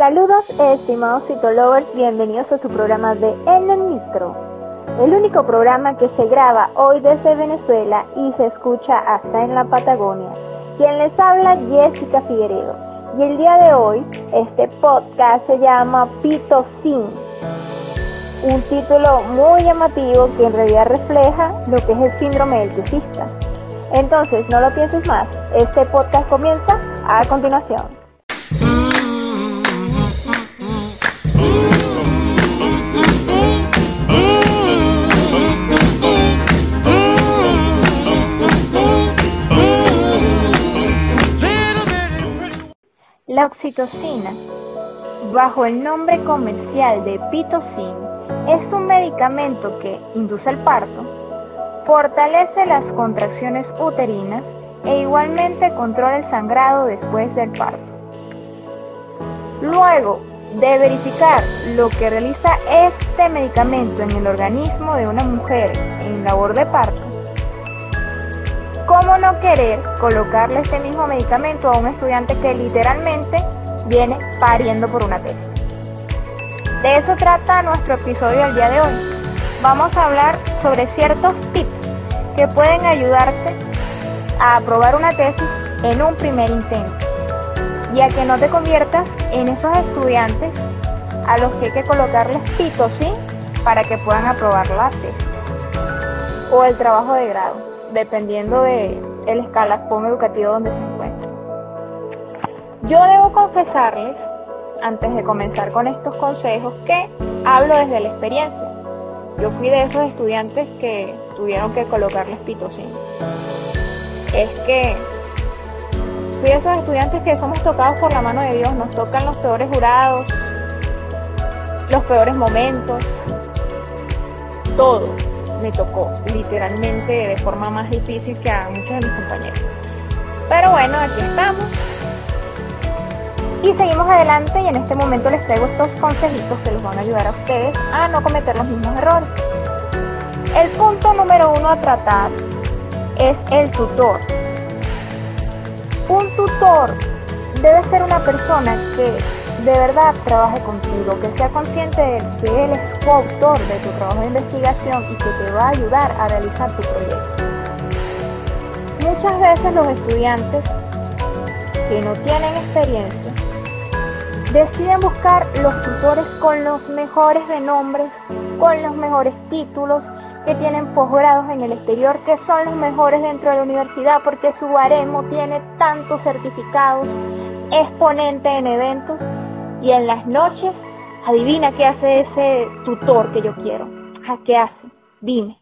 Saludos estimados citolovers, bienvenidos a su programa de En el Micro, el único programa que se graba hoy desde Venezuela y se escucha hasta en la Patagonia. Quien les habla Jessica Figueredo y el día de hoy este podcast se llama Pito Sin, un título muy llamativo que en realidad refleja lo que es el síndrome del tesista. Entonces, no lo pienses más, este podcast comienza a continuación. La oxitocina, bajo el nombre comercial de pitocin, es un medicamento que induce el parto, fortalece las contracciones uterinas e igualmente controla el sangrado después del parto. Luego de verificar lo que realiza este medicamento en el organismo de una mujer en labor de parto, ¿Cómo no querer colocarle este mismo medicamento a un estudiante que literalmente viene pariendo por una tesis? De eso trata nuestro episodio del día de hoy. Vamos a hablar sobre ciertos tips que pueden ayudarte a aprobar una tesis en un primer intento y a que no te conviertas en esos estudiantes a los que hay que colocarles pito, ¿sí? Para que puedan aprobar la tesis o el trabajo de grado dependiendo de el escalafón educativo donde se encuentre. Yo debo confesarles, antes de comenzar con estos consejos, que hablo desde la experiencia. Yo fui de esos estudiantes que tuvieron que colocarles pitocin. Es que fui de esos estudiantes que somos tocados por la mano de Dios, nos tocan los peores jurados, los peores momentos, todo me tocó literalmente de forma más difícil que a muchos de mis compañeros. Pero bueno, aquí estamos. Y seguimos adelante y en este momento les traigo estos consejitos que les van a ayudar a ustedes a no cometer los mismos errores. El punto número uno a tratar es el tutor. Un tutor debe ser una persona que de verdad trabaje contigo, que sea consciente de que él es coautor de tu trabajo de investigación y que te va a ayudar a realizar tu proyecto. Muchas veces los estudiantes que no tienen experiencia deciden buscar los tutores con los mejores de nombres, con los mejores títulos, que tienen posgrados en el exterior, que son los mejores dentro de la universidad porque su baremo tiene tantos certificados, exponente en eventos y en las noches, adivina qué hace ese tutor que yo quiero. ¿A qué hace? Dime.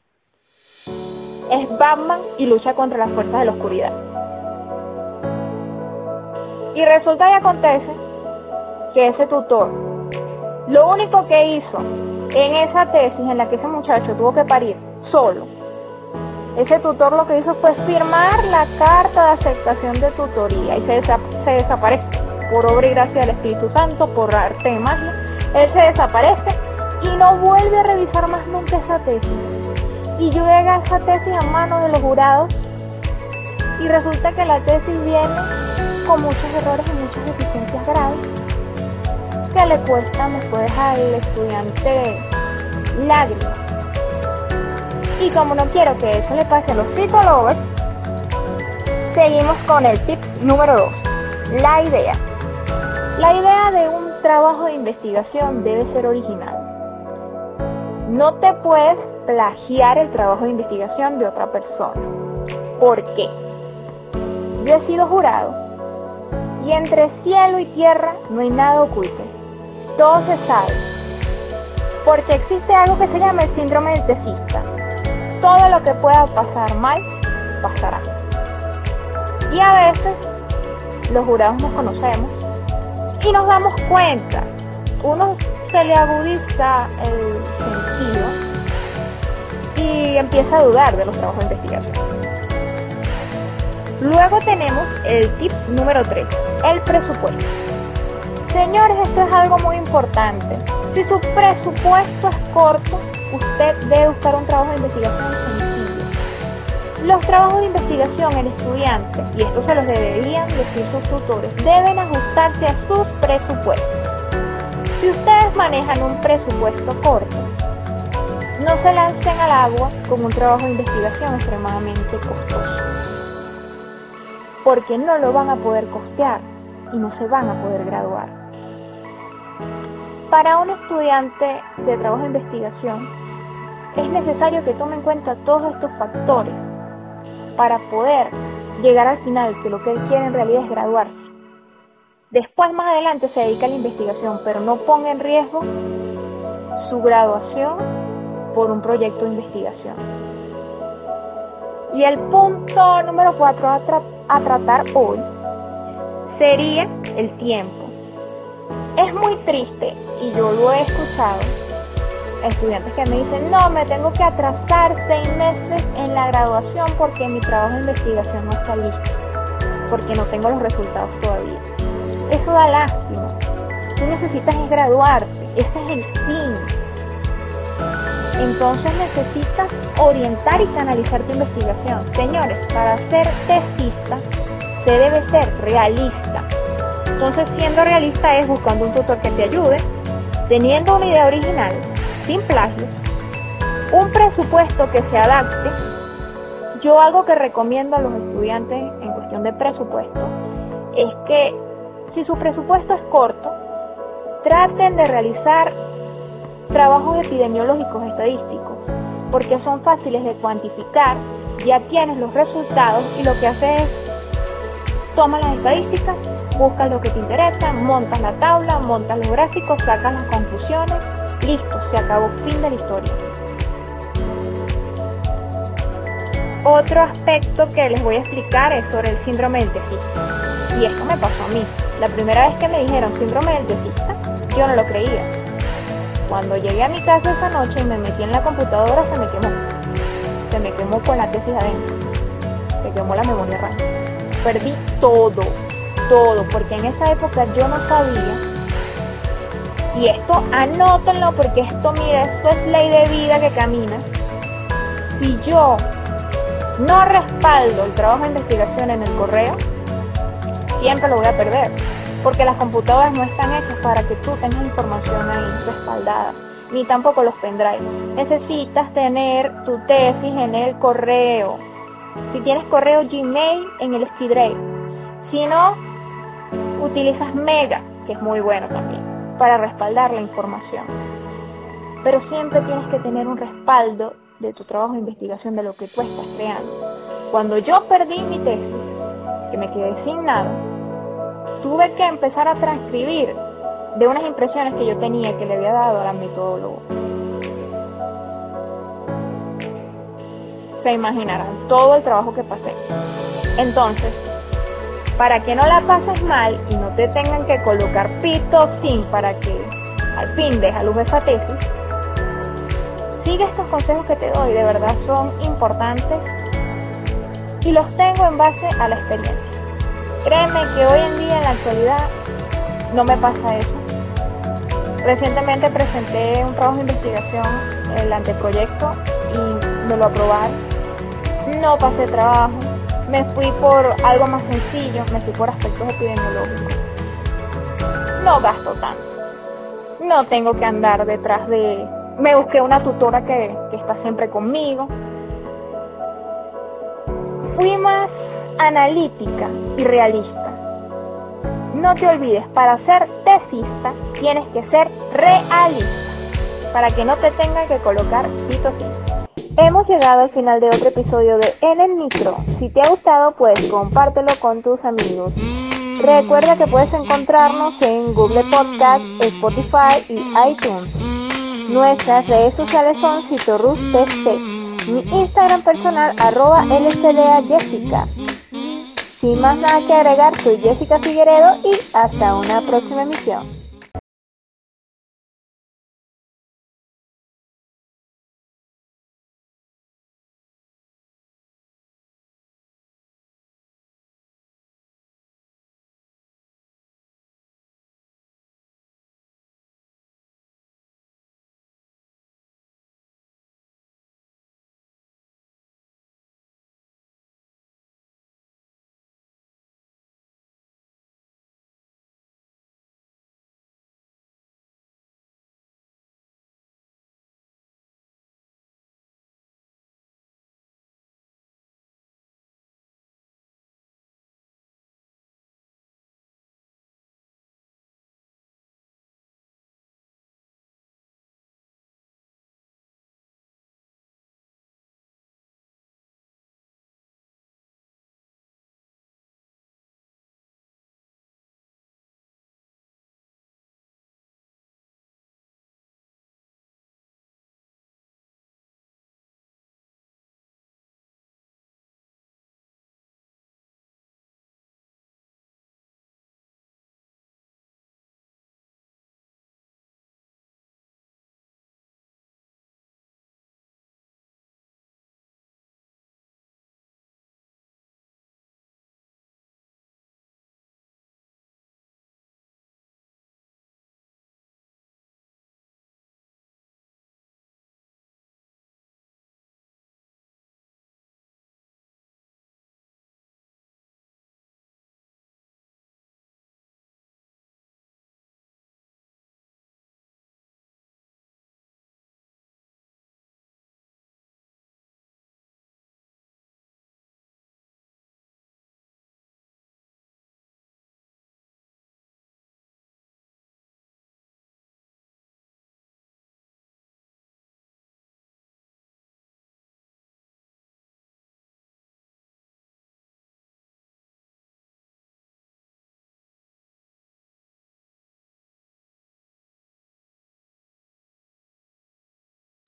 Es Batman y lucha contra las fuerzas de la oscuridad. Y resulta y acontece que ese tutor, lo único que hizo en esa tesis en la que ese muchacho tuvo que parir solo, ese tutor lo que hizo fue firmar la carta de aceptación de tutoría y se, se desaparece por obra y gracia del Espíritu Santo, por arte de magia, él se desaparece y no vuelve a revisar más nunca esa tesis. Y llega esa tesis a manos de los jurados y resulta que la tesis viene con muchos errores y muchas deficiencias graves que le cuestan después al estudiante lágrimas. Y como no quiero que eso le pase a los psicólogos, seguimos con el tip número 2, la idea. La idea de un trabajo de investigación debe ser original. No te puedes plagiar el trabajo de investigación de otra persona. ¿Por qué? Yo he sido jurado y entre cielo y tierra no hay nada oculto. Todo se sabe. Porque existe algo que se llama el síndrome del tesista. Todo lo que pueda pasar mal, pasará. Y a veces los jurados nos conocemos y nos damos cuenta. Uno se le agudiza el sentido y empieza a dudar de los trabajos de investigación. Luego tenemos el tip número 3, el presupuesto. Señores, esto es algo muy importante. Si su presupuesto es corto, usted debe buscar un trabajo de investigación. Los trabajos de investigación en estudiantes, y esto se los deberían decir sus tutores, deben ajustarse a sus presupuestos. Si ustedes manejan un presupuesto corto, no se lancen al agua con un trabajo de investigación extremadamente costoso, porque no lo van a poder costear y no se van a poder graduar. Para un estudiante de trabajo de investigación, es necesario que tome en cuenta todos estos factores para poder llegar al final, que lo que él quiere en realidad es graduarse. Después, más adelante, se dedica a la investigación, pero no ponga en riesgo su graduación por un proyecto de investigación. Y el punto número cuatro a, tratar hoy sería el tiempo. Es muy triste, y yo lo he escuchado, estudiantes que me dicen, no, me tengo que atrasar seis meses en la graduación porque mi trabajo de investigación no está listo, porque no tengo los resultados todavía. Eso da lástima. Tú necesitas graduarte, ese es el fin. Entonces necesitas orientar y canalizar tu investigación. Señores, para ser tesista se debe ser realista. Entonces siendo realista es buscando un tutor que te ayude, teniendo una idea original, sin plagio, un presupuesto que se adapte. Yo algo que recomiendo a los estudiantes en cuestión de presupuesto es que si su presupuesto es corto, traten de realizar trabajos epidemiológicos estadísticos, porque son fáciles de cuantificar, ya tienes los resultados y lo que haces es toma las estadísticas, buscas lo que te interesa, montas la tabla, montas los gráficos, sacas las conclusiones Listo, se acabó, fin de la historia. Otro aspecto que les voy a explicar es sobre el síndrome del tesista. Y esto me pasó a mí. La primera vez que me dijeron síndrome del tesista, yo no lo creía. Cuando llegué a mi casa esa noche y me metí en la computadora, se me quemó. Se me quemó con la tesis adentro. Se quemó la memoria RAM. Perdí todo, todo, porque en esa época yo no sabía y esto anótenlo porque esto, mira, esto es ley de vida que camina. Si yo no respaldo el trabajo de investigación en el correo, siempre lo voy a perder. Porque las computadoras no están hechas para que tú tengas información ahí respaldada, ni tampoco los pendrive. Necesitas tener tu tesis en el correo. Si tienes correo Gmail, en el SkyDrive. Si no, utilizas Mega, que es muy bueno también para respaldar la información. Pero siempre tienes que tener un respaldo de tu trabajo de investigación de lo que tú estás creando. Cuando yo perdí mi tesis, que me quedé sin nada, tuve que empezar a transcribir de unas impresiones que yo tenía que le había dado a la metodólogo. Se imaginarán todo el trabajo que pasé. Entonces, para que no la pases mal y no te tengan que colocar pito sin para que al fin deja luz esa tesis, sigue estos consejos que te doy, de verdad son importantes y los tengo en base a la experiencia. Créeme que hoy en día en la actualidad no me pasa eso. Recientemente presenté un trabajo de investigación, el anteproyecto, y me lo aprobaron. No pasé trabajo, me fui por algo más sencillo, me fui por aspectos epidemiológicos. No gasto tanto. No tengo que andar detrás de... Me busqué una tutora que, que está siempre conmigo. Fui más analítica y realista. No te olvides, para ser tesista tienes que ser realista, para que no te tengan que colocar citocinas. Hemos llegado al final de otro episodio de En el Micro. Si te ha gustado, pues compártelo con tus amigos. Recuerda que puedes encontrarnos en Google Podcast, Spotify y iTunes. Nuestras redes sociales son CitorusTC. Mi Instagram personal arroba Jessica. Sin más nada que agregar, soy Jessica Figueredo y hasta una próxima emisión.